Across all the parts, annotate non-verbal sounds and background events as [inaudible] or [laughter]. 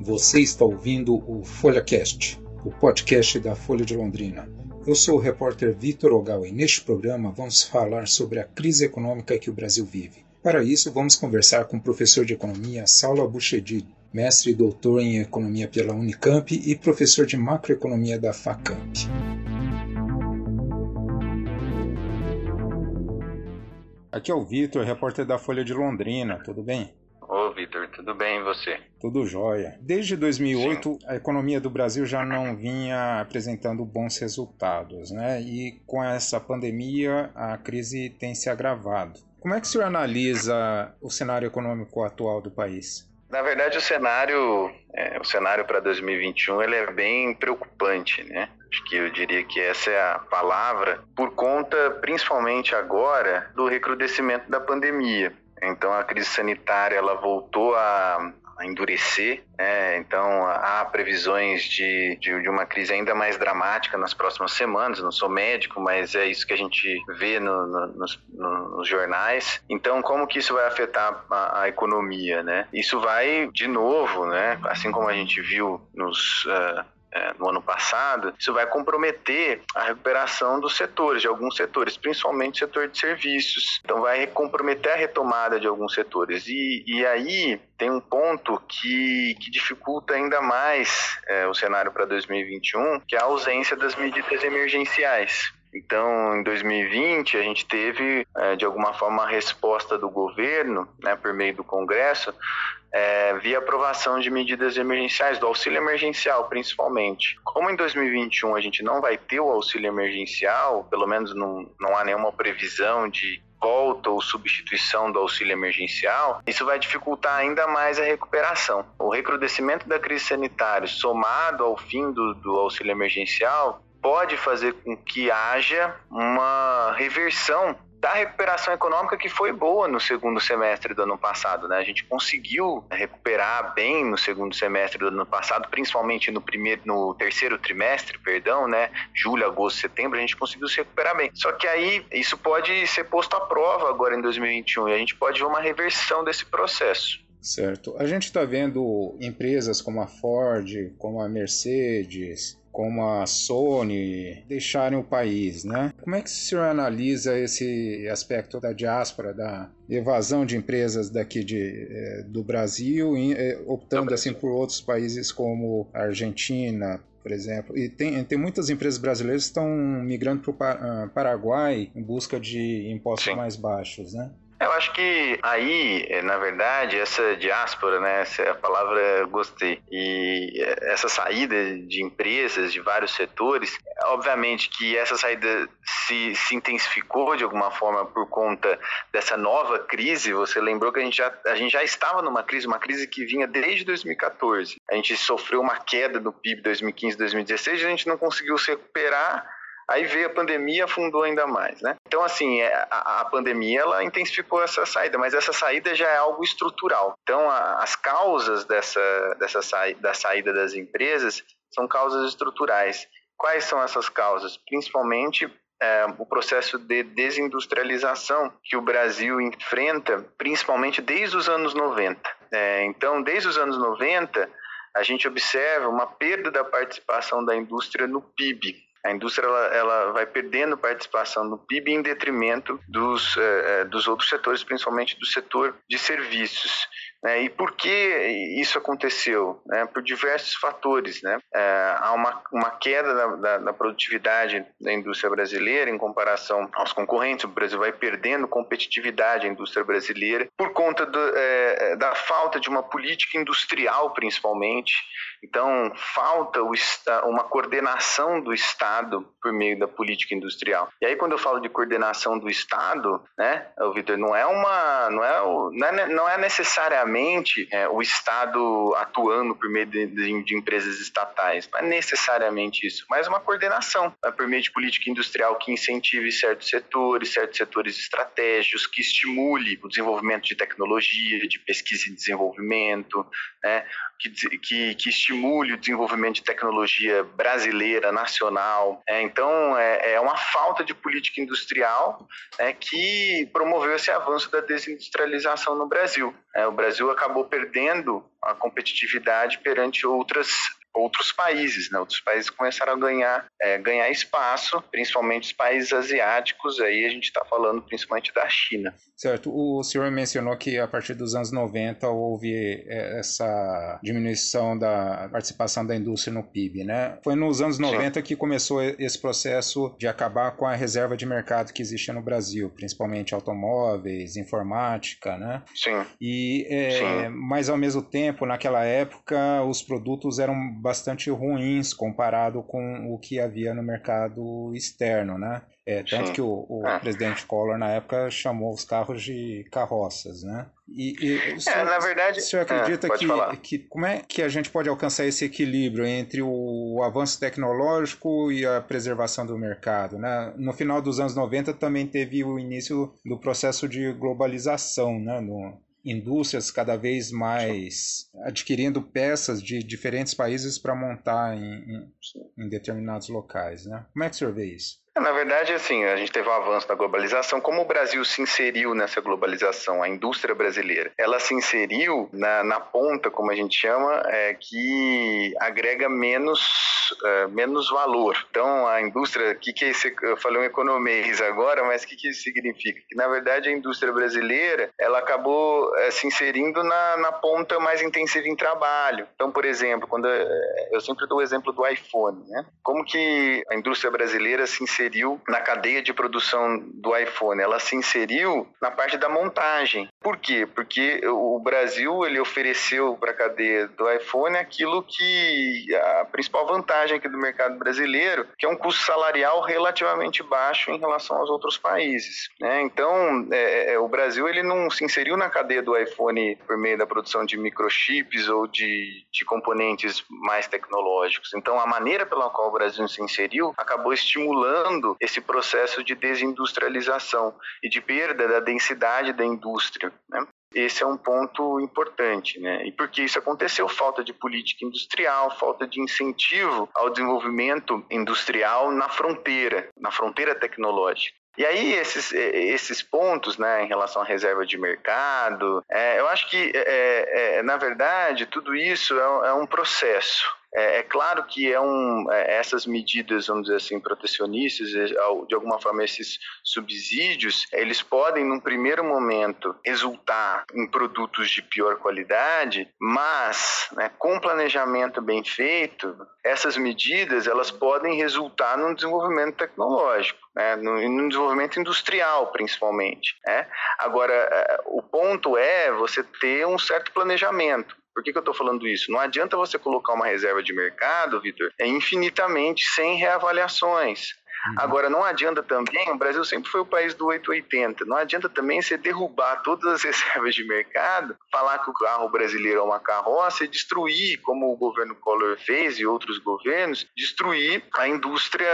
Você está ouvindo o FolhaCast, o podcast da Folha de Londrina. Eu sou o repórter Vitor Ogal e neste programa vamos falar sobre a crise econômica que o Brasil vive. Para isso, vamos conversar com o professor de economia Saulo Abuchedid, mestre e doutor em economia pela Unicamp e professor de macroeconomia da FACAMP. Aqui é o Vitor, repórter da Folha de Londrina, tudo bem? Ô, Vitor, tudo bem e você? Tudo jóia. Desde 2008, Sim. a economia do Brasil já não vinha apresentando bons resultados, né? E com essa pandemia, a crise tem se agravado. Como é que o senhor analisa o cenário econômico atual do país? Na verdade, o cenário, é, o cenário para 2021 ele é bem preocupante, né? Acho que eu diria que essa é a palavra, por conta, principalmente agora, do recrudescimento da pandemia. Então a crise sanitária ela voltou a, a endurecer, né? então há previsões de, de, de, uma crise ainda mais dramática nas próximas semanas. não sou médico, mas é isso que a gente vê no, no, nos, no, nos, jornais. Então, como que isso vai afetar a, a, economia, né? Isso vai de novo, né? Assim como a gente viu nos uh, é, no ano passado, isso vai comprometer a recuperação dos setores, de alguns setores, principalmente o setor de serviços. Então, vai comprometer a retomada de alguns setores. E, e aí tem um ponto que, que dificulta ainda mais é, o cenário para 2021, que é a ausência das medidas emergenciais. Então, em 2020, a gente teve, é, de alguma forma, a resposta do governo, né, por meio do Congresso, é, via aprovação de medidas emergenciais, do auxílio emergencial principalmente. Como em 2021 a gente não vai ter o auxílio emergencial, pelo menos não, não há nenhuma previsão de volta ou substituição do auxílio emergencial, isso vai dificultar ainda mais a recuperação. O recrudescimento da crise sanitária, somado ao fim do, do auxílio emergencial, pode fazer com que haja uma reversão da recuperação econômica que foi boa no segundo semestre do ano passado, né? A gente conseguiu recuperar bem no segundo semestre do ano passado, principalmente no primeiro, no terceiro trimestre, perdão, né? Julho, agosto, setembro, a gente conseguiu se recuperar bem. Só que aí isso pode ser posto à prova agora em 2021 e a gente pode ver uma reversão desse processo. Certo. A gente está vendo empresas como a Ford, como a Mercedes, como a Sony deixarem o país, né? Como é que o senhor analisa esse aspecto da diáspora, da evasão de empresas daqui de, eh, do Brasil, eh, optando assim por outros países como a Argentina, por exemplo. E tem, tem muitas empresas brasileiras que estão migrando para o ah, Paraguai em busca de impostos Sim. mais baixos, né? Eu acho que aí, eh, na verdade, essa diáspora, né, essa é palavra eu gostei, e eh, essa saída de empresas de vários setores, obviamente que essa saída se, se intensificou de alguma forma por conta dessa nova crise. Você lembrou que a gente, já, a gente já estava numa crise, uma crise que vinha desde 2014. A gente sofreu uma queda do PIB 2015, 2016, e a gente não conseguiu se recuperar Aí veio a pandemia afundou ainda mais, né? Então, assim, é, a, a, pandemia, ela intensificou essa saída, mas essa saída já é algo estrutural. Então, a, as causas dessa, dessa saída, da saída das empresas são causas estruturais. Quais são essas causas? Principalmente é, o processo de desindustrialização que o Brasil enfrenta, principalmente desde os anos 90. É, então, desde os anos 90, a gente observa uma perda da participação da indústria no PIB a indústria ela, ela vai perdendo participação no PIB em detrimento dos, eh, dos outros setores, principalmente do setor de serviços. Né? E por que isso aconteceu? Né? Por diversos fatores. Né? É, há uma, uma queda da, da, da, produtividade da indústria brasileira em comparação aos concorrentes. O Brasil vai perdendo competitividade, a indústria brasileira, por conta do, é, da falta de uma política industrial, principalmente. Então, falta o, uma coordenação do Estado por meio da política industrial. E aí, quando eu falo de coordenação do Estado, né, Vitor, não é uma, não é, não é, não é necessariamente necessariamente é, o Estado atuando por meio de, de, de, empresas estatais, não é necessariamente isso, mas uma coordenação né, por meio de política industrial que incentive certos setores, certos setores estratégicos, que estimule o desenvolvimento de tecnologia, de pesquisa e desenvolvimento, né, que, que, que, estimule o desenvolvimento de tecnologia brasileira, nacional. É, então, é, é, uma falta de política industrial é, que promoveu esse avanço da desindustrialização no Brasil. É, o Brasil acabou perdendo a competitividade perante outras outros países, né? Outros países começaram a ganhar, é, ganhar espaço, principalmente os países asiáticos, aí a gente está falando principalmente da China. Certo. O senhor mencionou que a partir dos anos 90 houve é, essa diminuição da participação da indústria no PIB, né? Foi nos anos 90 Sim. que começou esse processo de acabar com a reserva de mercado que existia no Brasil, principalmente automóveis, informática, né? Sim. E, é, Sim. Mas ao mesmo tempo, naquela época, os produtos eram bastante ruins comparado com o que havia no mercado externo, né? É, tanto Sim. que o, o é. presidente Collor, na época, chamou os carros de carroças, né? E, e o senhor, é, na verdade, o senhor acredita é, que, que como é que a gente pode alcançar esse equilíbrio entre o avanço tecnológico e a preservação do mercado? Né? No final dos anos 90 também teve o início do processo de globalização, né? No, indústrias cada vez mais adquirindo peças de diferentes países para montar em, em, em, determinados locais, né? Como é que o senhor vê isso? Na verdade, assim, a gente teve um avanço na globalização. Como o Brasil se inseriu nessa globalização, a indústria brasileira, ela se inseriu na, na ponta, como a gente chama, é, que agrega menos, é, menos valor. Então, a indústria, que que é esse, eu falei um economês agora, mas o que, que isso significa? Que, na verdade, a indústria brasileira, ela acabou é, se inserindo na, na ponta mais intensiva em trabalho. Então, por exemplo, quando é, eu sempre dou o exemplo do iPhone, né? Como que a indústria brasileira se inseriu inseriu na cadeia de produção do iPhone, ela se inseriu na parte da montagem. Por quê? Porque o Brasil ele ofereceu para a cadeia do iPhone aquilo que a principal vantagem aqui do mercado brasileiro, que é um custo salarial relativamente baixo em relação aos outros países. Né? Então, é, é, o Brasil ele não se inseriu na cadeia do iPhone por meio da produção de microchips ou de, de componentes mais tecnológicos. Então, a maneira pela qual o Brasil se inseriu acabou estimulando acelerando esse processo de desindustrialização e de perda da densidade da indústria. Né? Esse é um ponto importante, né? E porque isso aconteceu? Falta de política industrial, falta de incentivo ao desenvolvimento industrial na fronteira, na fronteira tecnológica. E aí, esses, esses pontos, né, em relação à reserva de mercado, é, eu acho que, é, é, na verdade, tudo isso é, é um processo. É, é, claro que é um, é, essas medidas, vamos dizer assim, protecionistas, é, de alguma forma esses subsídios, eles podem, num primeiro momento, resultar em produtos de pior qualidade, mas, né, com planejamento bem feito, essas medidas elas podem resultar num desenvolvimento tecnológico. Né, no, desenvolvimento industrial, principalmente. Né? Agora, é, o ponto é você ter um certo planejamento. Por que, que eu estou falando isso? Não adianta você colocar uma reserva de mercado, Vitor, é infinitamente sem reavaliações. Uhum. Agora, não adianta também, o Brasil sempre foi o país do 880, não adianta também você derrubar todas as [laughs] reservas de mercado, falar que o carro brasileiro é uma carroça e destruir, como o governo Collor fez e outros governos, destruir a indústria,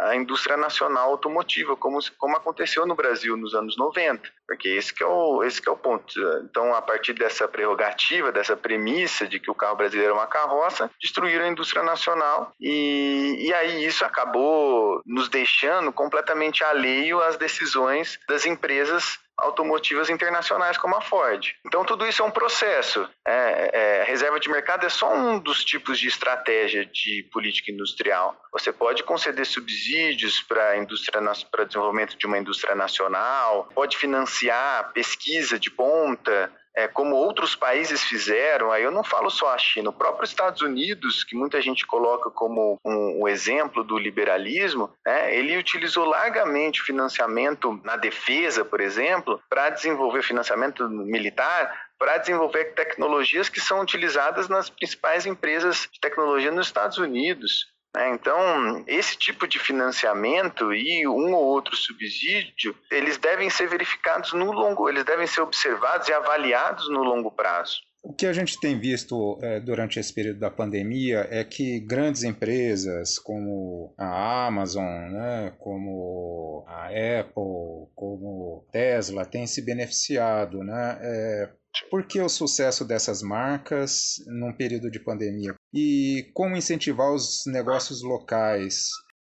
a indústria nacional automotiva, como, como aconteceu no Brasil nos anos 90, porque esse é o, esse é o ponto. Então, a partir dessa prerrogativa, dessa premissa de que o carro brasileiro é uma carroça, destruíram a indústria nacional e, e aí isso acabou nos deixando completamente alheio às decisões das empresas automotivas internacionais como a Ford. Então tudo isso é um processo. É, é, reserva de mercado é só um dos tipos de estratégia de política industrial. Você pode conceder subsídios para indústria para desenvolvimento de uma indústria nacional, pode financiar pesquisa de ponta, é, como outros países fizeram, aí eu não falo só a China, o próprio Estados Unidos, que muita gente coloca como um, um exemplo do liberalismo, né, ele utilizou largamente o financiamento na defesa, por exemplo, para desenvolver financiamento militar para desenvolver tecnologias que são utilizadas nas principais empresas de tecnologia nos Estados Unidos. Né? Então, esse tipo de financiamento e um ou outro subsídio, eles devem ser verificados no longo, eles devem ser observados e avaliados no longo prazo. O que a gente tem visto é, durante esse período da pandemia é que grandes empresas como a Amazon, né, como a Apple, como Tesla têm se beneficiado. Né? É, por que o sucesso dessas marcas num período de pandemia? E como incentivar os negócios locais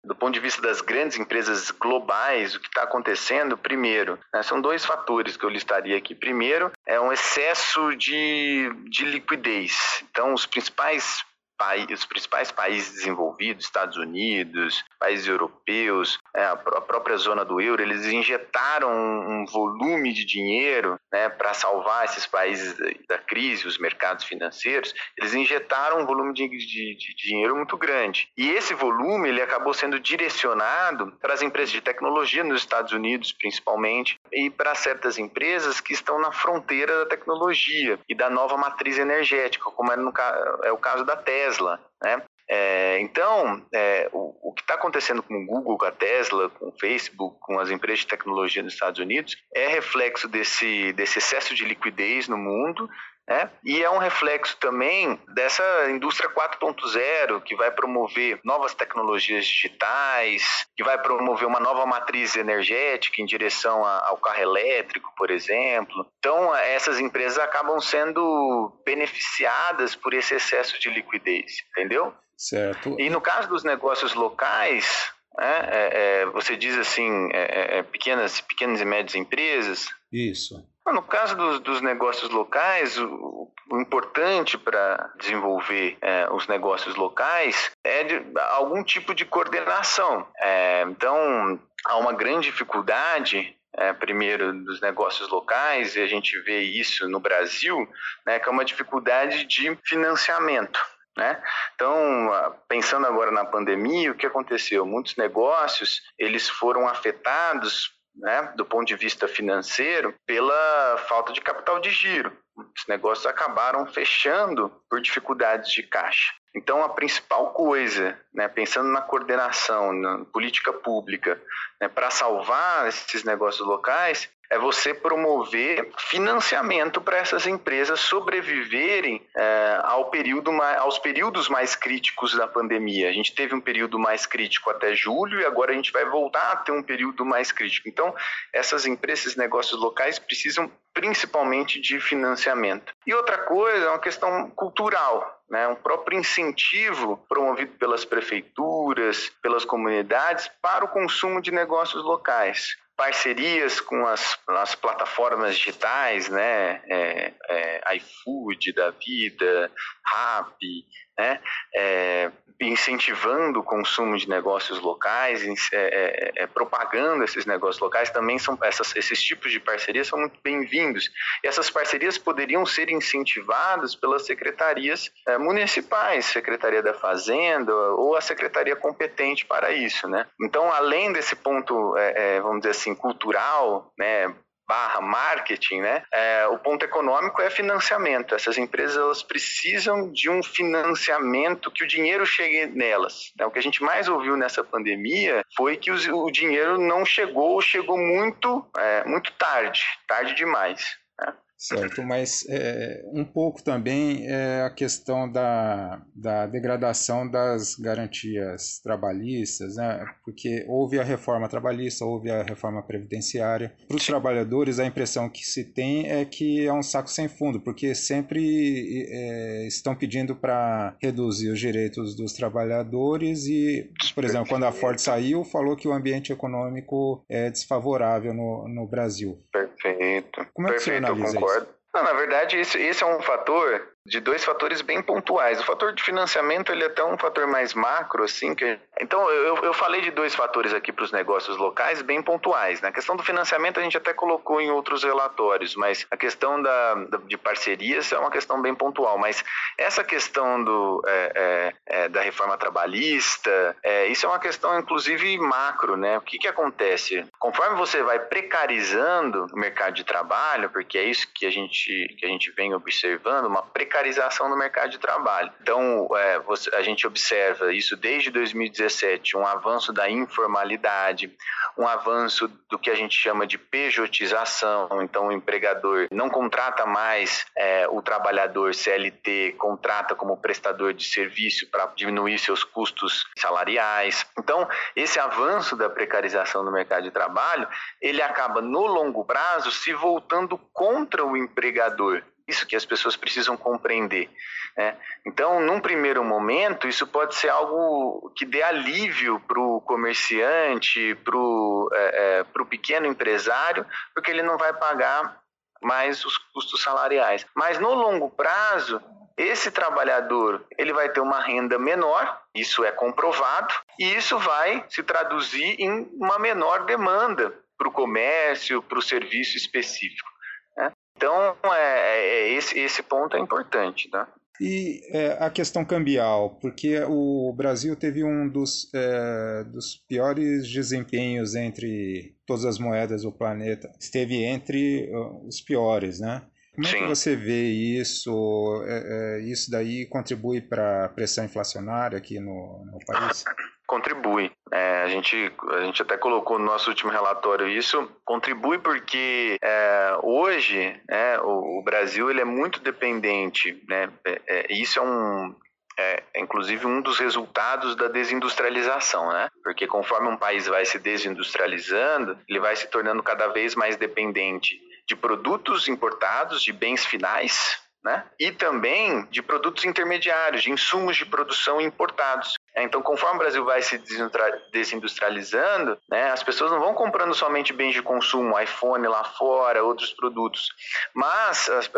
do ponto de vista das grandes empresas globais, o que está acontecendo, primeiro, né, são dois fatores que eu listaria aqui. Primeiro, é um excesso de, de liquidez. Então, os principais os principais países desenvolvidos, Estados Unidos, países europeus, é, a própria zona do euro, eles injetaram um volume de dinheiro né, para salvar esses países da crise, os mercados financeiros, eles injetaram um volume de, de, de dinheiro muito grande. E esse volume ele acabou sendo direcionado para as empresas de tecnologia nos Estados Unidos, principalmente, e para certas empresas que estão na fronteira da tecnologia e da nova matriz energética, como é, no, é o caso da Tesla Tesla, né? É, então, é, o, o, que está acontecendo com o Google, com a Tesla, com o Facebook, com as empresas de tecnologia nos Estados Unidos, é reflexo desse, desse excesso de liquidez no mundo né? E é um reflexo também dessa indústria 4.0 que vai promover novas tecnologias digitais, que vai promover uma nova matriz energética em direção ao carro elétrico, por exemplo. Então, essas empresas acabam sendo beneficiadas por esse excesso de liquidez, entendeu? Certo. E no caso dos negócios locais, né, é, é, você diz assim, é, é, é pequenas, pequenas e médias empresas. Isso. No caso dos, dos negócios locais, o, o importante para desenvolver é, os negócios locais é de, algum tipo de coordenação. É, então, há uma grande dificuldade é, primeiro dos negócios locais, e a gente vê isso no Brasil, né, que é uma dificuldade de financiamento. Né? Então, pensando agora na pandemia, o que aconteceu? Muitos negócios eles foram afetados né, do ponto de vista financeiro, pela falta de capital de giro. Os negócios acabaram fechando por dificuldades de caixa. Então, a principal coisa, né, pensando na coordenação, na política pública, né, para salvar esses negócios locais, é você promover financiamento para essas empresas sobreviverem é, ao período mais, aos períodos mais críticos da pandemia. A gente teve um período mais crítico até julho e agora a gente vai voltar a ter um período mais crítico. Então, essas empresas, esses negócios locais precisam principalmente de financiamento. E outra coisa é uma questão cultural, né? um próprio incentivo promovido pelas prefeituras, pelas comunidades para o consumo de negócios locais parcerias com as, as plataformas digitais, né, é, é, iFood da vida, Rappi, né, é, incentivando o consumo de negócios locais, é, é, é, propagando esses negócios locais, também são essas, esses tipos de parcerias são muito bem-vindos. E essas parcerias poderiam ser incentivadas pelas secretarias é, municipais, Secretaria da Fazenda ou a secretaria competente para isso, né? Então, além desse ponto, é, vamos dizer assim, cultural, né, barra marketing, né? É, o ponto econômico é financiamento. Essas empresas elas precisam de um financiamento que o dinheiro chegue nelas. Né? O que a gente mais ouviu nessa pandemia foi que o, o dinheiro não chegou, chegou muito, é, muito tarde, tarde demais. Certo, mas é, um pouco também é a questão da, da degradação das garantias trabalhistas, né? porque houve a reforma trabalhista, houve a reforma previdenciária. Para os trabalhadores, a impressão que se tem é que é um saco sem fundo, porque sempre é, estão pedindo para reduzir os direitos dos trabalhadores e, por exemplo, quando a Ford saiu, falou que o ambiente econômico é desfavorável no, no Brasil. Perfeito. Como é que Perfeito, você analisa isso? Não, na verdade, esse, esse é um fator de dois fatores bem pontuais. O fator de financiamento ele é até um fator mais macro, assim. Que... Então, eu, eu falei de dois fatores aqui para os negócios locais bem pontuais. Né? A questão do financiamento a gente até colocou em outros relatórios, mas a questão da, da de parcerias é uma questão bem pontual. Mas essa questão do, é, é, é, da reforma trabalhista, é, isso é uma questão, inclusive, macro. Né? O que, que acontece? Conforme você vai precarizando o mercado de trabalho, porque é isso que a gente, que a gente vem observando, uma precarização precarização no mercado de trabalho. Então, é, você, a gente observa isso desde 2017, um avanço da informalidade, um avanço do que a gente chama de pejotização. Então, o empregador não contrata mais é, o trabalhador CLT, contrata como prestador de serviço para diminuir seus custos salariais. Então, esse avanço da precarização no mercado de trabalho, ele acaba no longo prazo se voltando contra o empregador. Isso que as pessoas precisam compreender. Né? Então, num primeiro momento, isso pode ser algo que dê alívio para o comerciante, para o é, é, pequeno empresário, porque ele não vai pagar mais os custos salariais. Mas no longo prazo, esse trabalhador ele vai ter uma renda menor, isso é comprovado, e isso vai se traduzir em uma menor demanda para o comércio, para o serviço específico. Né? Então, é, é, esse, esse ponto é importante. Tá? E é, a questão cambial, porque o Brasil teve um dos, é, dos piores desempenhos entre todas as moedas do planeta, esteve entre os piores, né? Como é que você vê isso? É, é, isso daí contribui para a pressão inflacionária aqui no, no país? [coughs] Contribui. É, a, gente, a gente até colocou no nosso último relatório isso. Contribui porque é, hoje né, o, o, Brasil ele é muito dependente. Né, é, é, isso é um, é, é, inclusive um dos resultados da desindustrialização, né? Porque conforme um país vai se desindustrializando, ele vai se tornando cada vez mais dependente de produtos importados, de bens finais, né? E também de produtos intermediários, de insumos de produção importados. É, então, conforme o Brasil vai se desindustrializando, né, as pessoas não vão comprando somente bens de consumo, iPhone lá fora, outros produtos, mas as,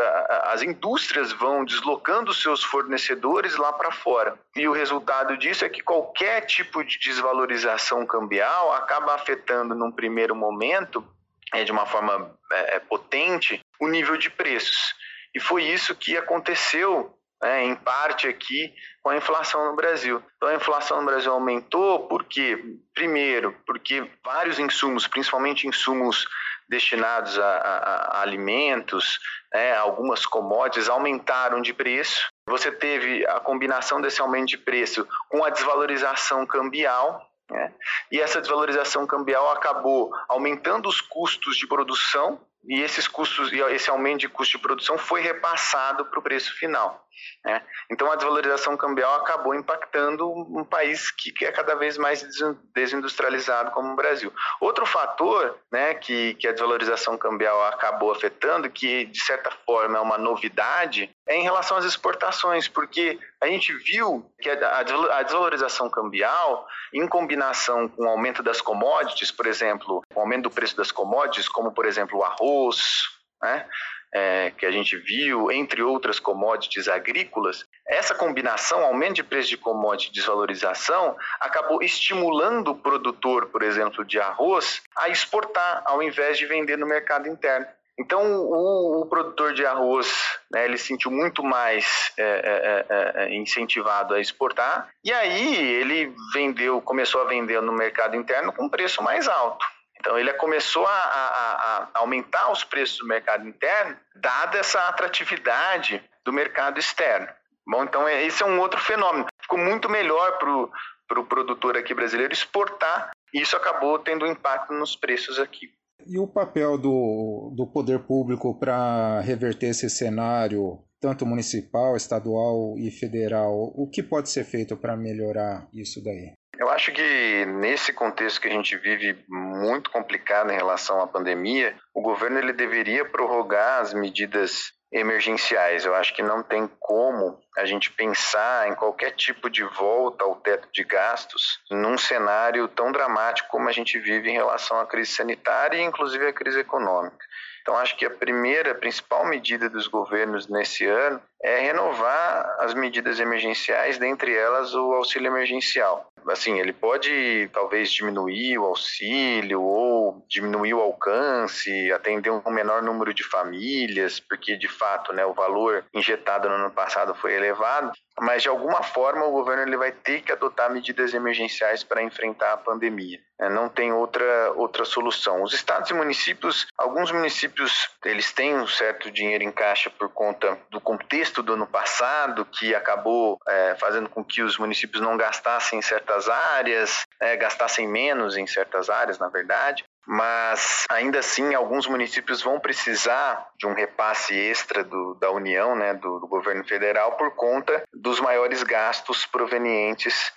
as indústrias vão deslocando seus fornecedores lá para fora. E o resultado disso é que qualquer tipo de desvalorização cambial acaba afetando, num primeiro momento, é, de uma forma é, é, potente, o nível de preços. E foi isso que aconteceu, né, em parte aqui, com a inflação no Brasil. Então, a inflação no Brasil aumentou por quê? Primeiro, porque vários insumos, principalmente insumos destinados a, a, a alimentos, né, algumas commodities, aumentaram de preço. Você teve a combinação desse aumento de preço com a desvalorização cambial, né? E essa desvalorização cambial acabou aumentando os custos de produção e esses custos esse aumento de custo de produção foi repassado para o preço final. Né? Então a desvalorização cambial acabou impactando um país que, que, é cada vez mais desindustrializado como o Brasil. Outro fator né, que, que a desvalorização cambial acabou afetando, que de certa forma é uma novidade, é em relação às exportações, porque a gente viu que a, desvalorização cambial, em combinação com o aumento das commodities, por exemplo, o aumento do preço das commodities, como por exemplo o arroz, né? É, que a gente viu, entre outras commodities agrícolas, essa combinação, aumento de preço de commodity e desvalorização, acabou estimulando o produtor, por exemplo, de arroz, a exportar ao invés de vender no mercado interno. Então, o, o produtor de arroz, né, ele sentiu muito mais é, é, é, é incentivado a exportar, e aí ele vendeu, começou a vender no mercado interno com preço mais alto. Então ele começou a, a, a, aumentar os preços do mercado interno, dada essa atratividade do mercado externo. Bom, então é, esse é um outro fenômeno. Ficou muito melhor para o pro produtor aqui brasileiro exportar, e isso acabou tendo impacto nos preços aqui. E o papel do, do poder público para reverter esse cenário, tanto municipal, estadual e federal? O que pode ser feito para melhorar isso daí? Eu acho que nesse contexto que a gente vive muito complicado em relação à pandemia, o governo ele deveria prorrogar as medidas emergenciais. Eu acho que não tem como a gente pensar em qualquer tipo de volta ao teto de gastos num cenário tão dramático como a gente vive em relação à crise sanitária e inclusive à crise econômica. Então, acho que a primeira, principal medida dos governos nesse ano é renovar as medidas emergenciais, dentre elas o auxílio emergencial. Assim, ele pode talvez diminuir o auxílio ou diminuir o alcance, atender um menor número de famílias, porque de fato, né, o valor injetado no ano passado foi elevado, mas de alguma forma o governo ele vai ter que adotar medidas emergenciais para enfrentar a pandemia. É, não tem outra, outra solução. Os estados e municípios, alguns municípios, eles têm um certo dinheiro em caixa por conta do contexto do ano passado, que acabou é, fazendo com que os municípios não gastassem em certas áreas, é, gastassem menos em certas áreas, na verdade mas ainda assim alguns municípios vão precisar de um repasse extra do, da União, né, do, do, governo federal, por conta dos maiores gastos provenientes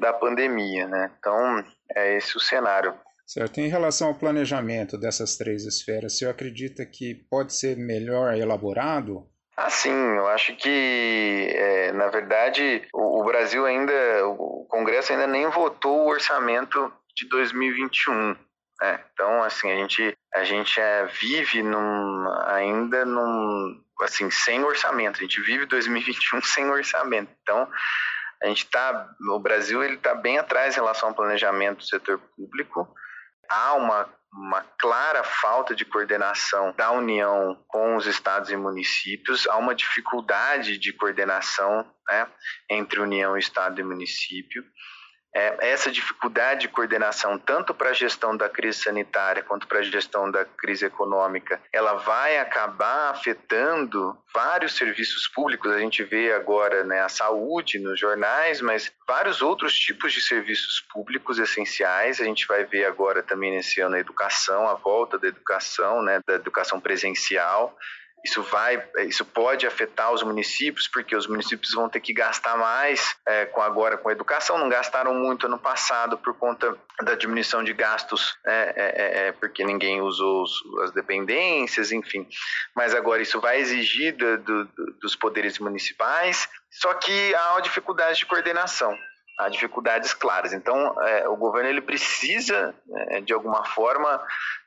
da pandemia. Né? Então, é esse o cenário. Certo. Em relação ao planejamento dessas três esferas, você acredita que pode ser melhor elaborado? Ah, sim, eu acho que, é, na verdade, o, o, Brasil ainda, o Congresso ainda nem votou o orçamento de 2021. Né? Então, assim, a gente, a gente é, vive num, ainda num, assim, sem orçamento. A gente vive 2021 sem orçamento. Então, a gente está, o Brasil ele está bem atrás em relação ao planejamento do setor público. Há uma, uma clara falta de coordenação da União com os estados e municípios, há uma dificuldade de coordenação né, entre União, Estado e município é, essa dificuldade de coordenação, tanto para a gestão da crise sanitária quanto para a gestão da crise econômica, ela vai acabar afetando vários serviços públicos. A gente vê agora né, a saúde nos jornais, mas vários outros tipos de serviços públicos essenciais. A gente vai ver agora também nesse ano a educação, a volta da educação, né, da educação presencial. Isso vai, isso pode afetar os municípios, porque os municípios vão ter que gastar mais é, com agora com a educação. Não gastaram muito ano passado por conta da diminuição de gastos, é, é, é porque ninguém usou os, as dependências, enfim. Mas agora isso vai exigir do, do, dos poderes municipais. Só que há uma dificuldade de coordenação há dificuldades claras. Então, é, o governo ele precisa, é, de alguma forma,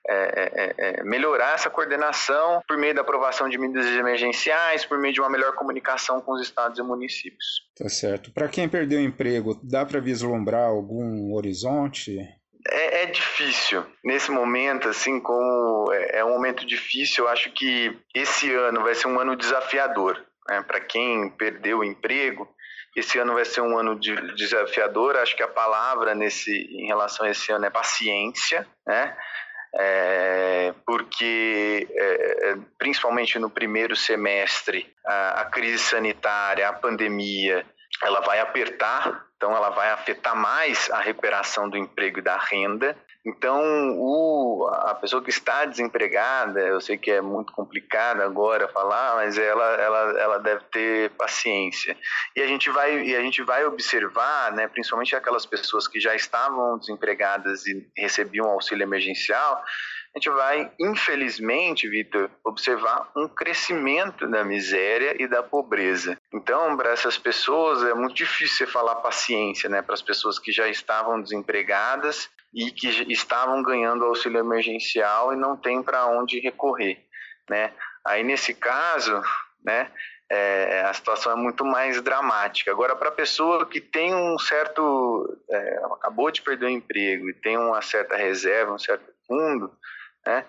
é, é, é, melhorar essa coordenação por meio da aprovação de medidas emergenciais, por meio de uma melhor comunicação com os estados e municípios. Tá certo. Para quem perdeu o emprego, dá para vislumbrar algum horizonte? É, é, difícil. Nesse momento, assim, como é, é, um momento difícil, eu acho que esse ano vai ser um ano desafiador. Né? Para quem perdeu o emprego, esse ano vai ser um ano de, desafiador. Acho que a palavra nesse, em relação a esse ano é paciência, né? É, porque é, é principalmente no primeiro semestre a, a crise sanitária, a pandemia, ela vai apertar, então ela vai afetar mais a recuperação do emprego e da renda. Então, o, a pessoa que está desempregada, eu sei que é muito complicado agora falar, mas ela, ela, ela deve ter paciência. E a gente vai, e a gente vai observar, né, principalmente aquelas pessoas que já estavam desempregadas e recebiam auxílio emergencial, a gente vai, infelizmente, Vitor, observar um crescimento da miséria e da pobreza. Então, para essas pessoas é muito difícil você falar paciência, né? Para as pessoas que já estavam desempregadas e que estavam ganhando auxílio emergencial e não tem para onde recorrer, né? Aí nesse caso, né? É, a situação é muito mais dramática. Agora, para a pessoa que tem um certo, é, acabou de perder o emprego e tem uma certa reserva, um certo fundo, né?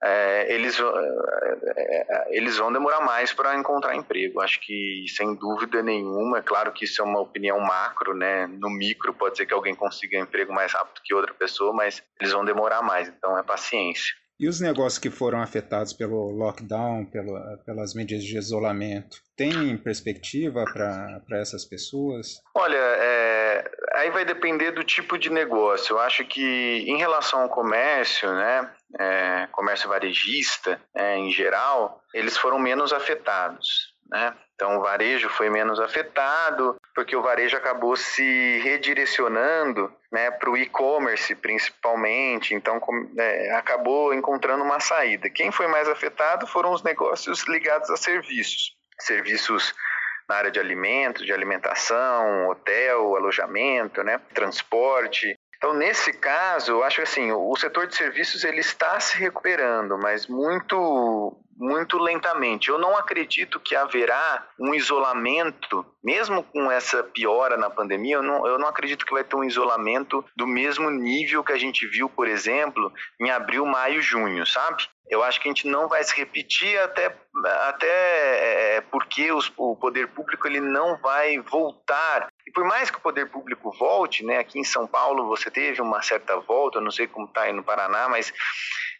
É, eles, é, é, eles vão demorar mais para encontrar emprego. Acho que, sem dúvida nenhuma, é claro que isso é uma opinião macro, né? No micro, pode ser que alguém consiga emprego mais rápido que outra pessoa, mas eles vão demorar mais, então é paciência. E os negócios que foram afetados pelo lockdown, pelo, pelas medidas de isolamento, tem perspectiva para essas pessoas? Olha, é, aí vai depender do tipo de negócio. Eu acho que em relação ao comércio, né, é, comércio varejista é, em geral, eles foram menos afetados. Né? Então, o varejo foi menos afetado, porque o varejo acabou se redirecionando né, para o e-commerce, principalmente, então é, acabou encontrando uma saída. Quem foi mais afetado foram os negócios ligados a serviços. Serviços na área de alimentos, de alimentação, hotel, alojamento, né, transporte. Então, nesse caso, eu acho que assim, o setor de serviços ele está se recuperando, mas muito muito lentamente. Eu não acredito que haverá um isolamento, mesmo com essa piora na pandemia, eu não, eu não acredito que vai ter um isolamento do mesmo nível que a gente viu, por exemplo, em abril, maio, junho, sabe? Eu acho que a gente não vai se repetir até, até é, porque os, o poder público ele não vai voltar. E por mais que o poder público volte, né, aqui em São Paulo você teve uma certa volta, não sei como está aí no Paraná, mas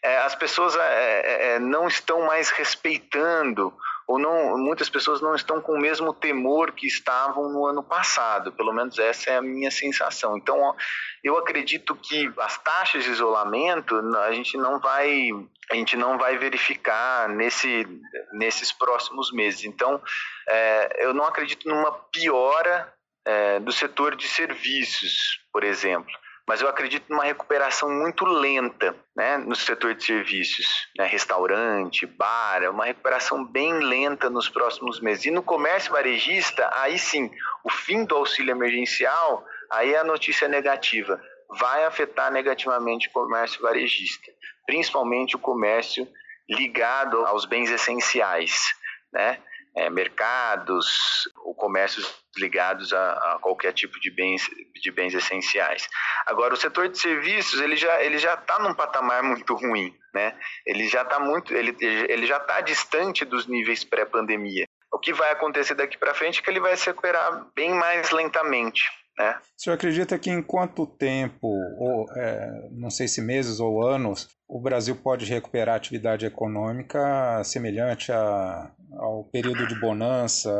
é, as pessoas é, é, é, não estão mais respeitando ou não, muitas pessoas não estão com o mesmo temor que estavam no ano passado, pelo menos essa é a minha sensação. Então, eu acredito que as taxas de isolamento a gente não vai a gente não vai verificar nesse, nesses próximos meses. Então, é, eu não acredito numa piora é, do setor de serviços, por exemplo mas eu acredito numa recuperação muito lenta né, no setor de serviços, né, restaurante, bar, uma recuperação bem lenta nos próximos meses. E no comércio varejista, aí sim, o fim do auxílio emergencial, aí é a notícia negativa, vai afetar negativamente o comércio varejista, principalmente o comércio ligado aos bens essenciais, né? É, mercados, ou comércios ligados a, a, qualquer tipo de bens, de bens essenciais. Agora, o setor de serviços ele já ele já está num patamar muito ruim, né? Ele já está muito ele, ele já está distante dos níveis pré-pandemia. O que vai acontecer daqui para frente é que ele vai se recuperar bem mais lentamente. Né? O senhor acredita que em quanto tempo, ou é, não sei se meses ou anos, o Brasil pode recuperar a atividade econômica semelhante a, ao período de bonança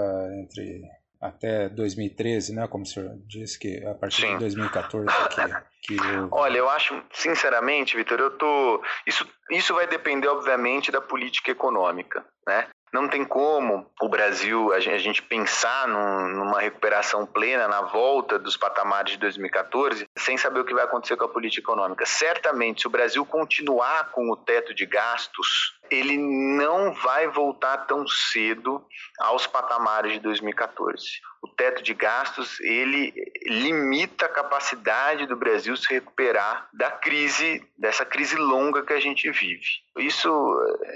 entre até 2013, né? Como o senhor disse que a partir Sim. de 2014 que, que eu... Olha, eu acho, sinceramente, Vitor, eu tô isso isso vai depender obviamente da política econômica, né? Não tem como o Brasil, a gente pensar numa recuperação plena na volta dos patamares de 2014 sem saber o que vai acontecer com a política econômica. Certamente, se o Brasil continuar com o teto de gastos, ele não vai voltar tão cedo aos patamares de 2014. O teto de gastos, ele limita a capacidade do Brasil se recuperar da crise, dessa crise longa que a gente vive. Isso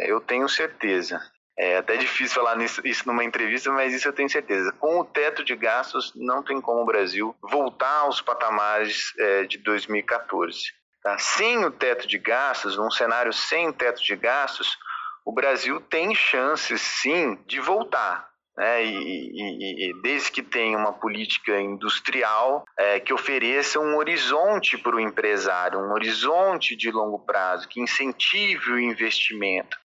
eu tenho certeza. É até difícil falar nisso, isso numa entrevista, mas isso eu tenho certeza. Com o teto de gastos, não tem como o Brasil voltar aos patamares é, de 2014. Tá? Sem o teto de gastos, num cenário sem teto de gastos, o Brasil tem chances sim de voltar. Né? E, e, e, desde que tenha uma política industrial é, que ofereça um horizonte para o empresário, um horizonte de longo prazo, que incentive o investimento.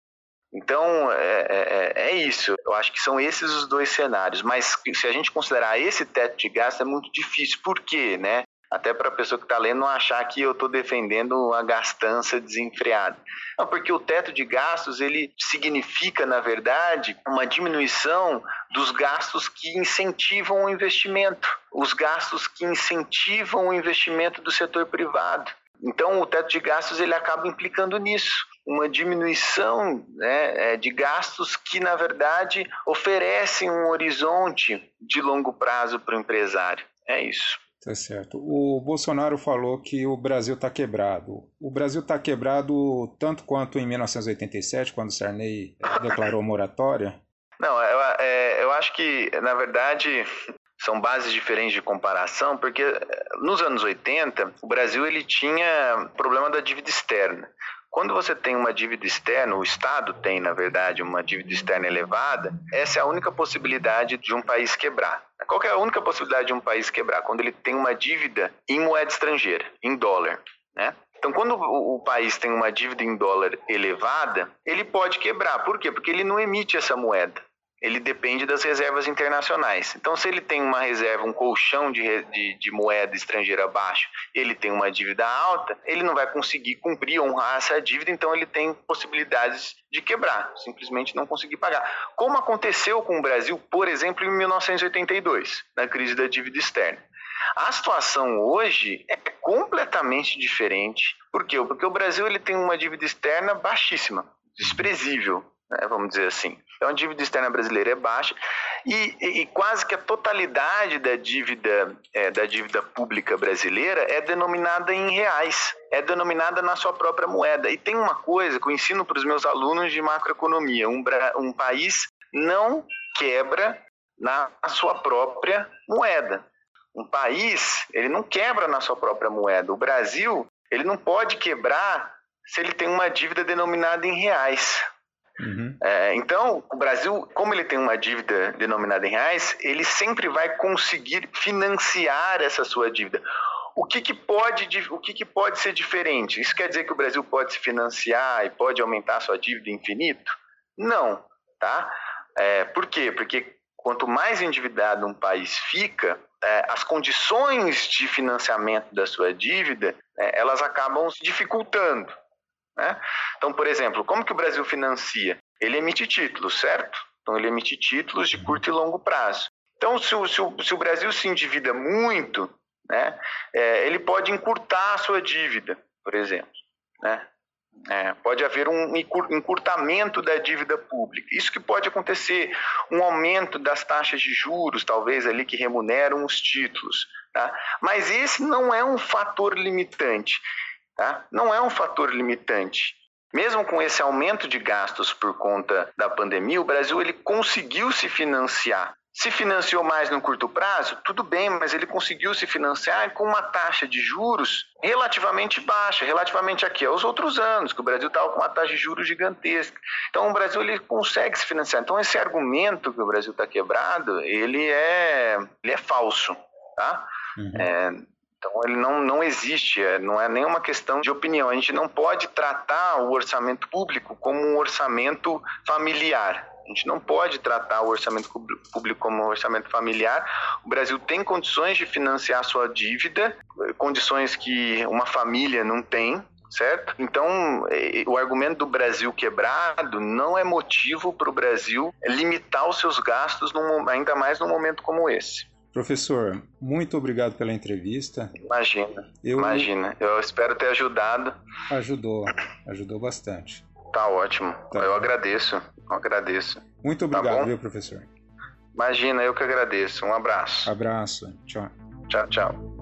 Então, é, é, é, isso. Eu acho que são esses os dois cenários. Mas se a gente considerar esse teto de gasto, é muito difícil. Por quê? Né? Até para a pessoa que está lendo não achar que eu estou defendendo a gastança desenfreada. Não, porque o teto de gastos, ele significa, na verdade, uma diminuição dos gastos que incentivam o investimento. Os gastos que incentivam o investimento do setor privado. Então, o teto de gastos ele acaba implicando nisso uma diminuição né, é, de gastos que, na verdade, oferecem um horizonte de longo prazo para o empresário. É isso. Tá certo. O Bolsonaro falou que o Brasil está quebrado. O Brasil está quebrado tanto quanto em 1987, quando Sarney declarou moratória? Não, eu, é, eu acho que, na verdade, são bases diferentes de comparação, porque nos anos 80, o Brasil ele tinha problema da dívida externa. Quando você tem uma dívida externa, o Estado tem, na verdade, uma dívida externa elevada, essa é a única possibilidade de um país quebrar. Qual é a única possibilidade de um país quebrar? Quando ele tem uma dívida em moeda estrangeira, em dólar. Né? Então, quando o país tem uma dívida em dólar elevada, ele pode quebrar. Por quê? Porque ele não emite essa moeda ele depende das reservas internacionais. Então, se ele tem uma reserva, um colchão de, de, de, moeda estrangeira baixo, ele tem uma dívida alta, ele não vai conseguir cumprir, honrar essa dívida, então ele tem possibilidades de quebrar, simplesmente não conseguir pagar. Como aconteceu com o Brasil, por exemplo, em 1982, na crise da dívida externa. A situação hoje é completamente diferente. Por quê? Porque o Brasil ele tem uma dívida externa baixíssima, desprezível né, vamos dizer assim. Então a dívida externa brasileira é baixa e, e, quase que a totalidade da dívida, é, da dívida pública brasileira é denominada em reais, é denominada na sua própria moeda. E tem uma coisa que eu ensino para os meus alunos de macroeconomia: um, um país não quebra na sua própria moeda. Um país, ele não quebra na sua própria moeda. O Brasil, ele não pode quebrar se ele tem uma dívida denominada em reais. Uhum. É, então, o Brasil, como ele tem uma dívida denominada em reais, ele sempre vai conseguir financiar essa sua dívida. O que, que pode, o que, que pode ser diferente? Isso quer dizer que o Brasil pode se financiar e pode aumentar sua dívida infinito? Não, tá? É, por quê? Porque quanto mais endividado um país fica, é, as condições de financiamento da sua dívida, é, elas acabam se dificultando. Né? Então, por exemplo, como que o Brasil financia? Ele emite títulos, certo? Então, ele emite títulos de curto e longo prazo. Então, se o, se o, se o Brasil se endivida muito, né, é, ele pode encurtar a sua dívida, por exemplo. Né? É, pode haver um encurtamento da dívida pública. Isso que pode acontecer, um aumento das taxas de juros, talvez ali que remuneram os títulos. Tá? Mas esse não é um fator limitante. Tá? Não é um fator limitante. Mesmo com esse aumento de gastos por conta da pandemia, o Brasil ele conseguiu se financiar. Se financiou mais no curto prazo, tudo bem, mas ele conseguiu se financiar com uma taxa de juros relativamente baixa, relativamente aqui aos outros anos, que o Brasil estava com uma taxa de juros gigantesca. Então o Brasil ele consegue se financiar. Então esse argumento que o Brasil está quebrado, ele é, ele é falso, tá? Uhum. É, então ele não, não existe, é, não é nenhuma questão de opinião. A gente não pode tratar o orçamento público como um orçamento familiar. A gente não pode tratar o orçamento público como um orçamento familiar. O Brasil tem condições de financiar sua dívida, condições que uma família não tem, certo? Então, é, o argumento do Brasil quebrado não é motivo para o Brasil limitar os seus gastos, num, ainda mais num momento como esse. Professor, muito obrigado pela entrevista. Imagina, eu... imagina. Eu espero ter ajudado. Ajudou, ajudou bastante. Tá ótimo. Tá. Eu agradeço, eu agradeço. Muito tá obrigado, tá viu, professor? Imagina, eu que agradeço. Um abraço. Abraço. Tchau. Tchau, tchau.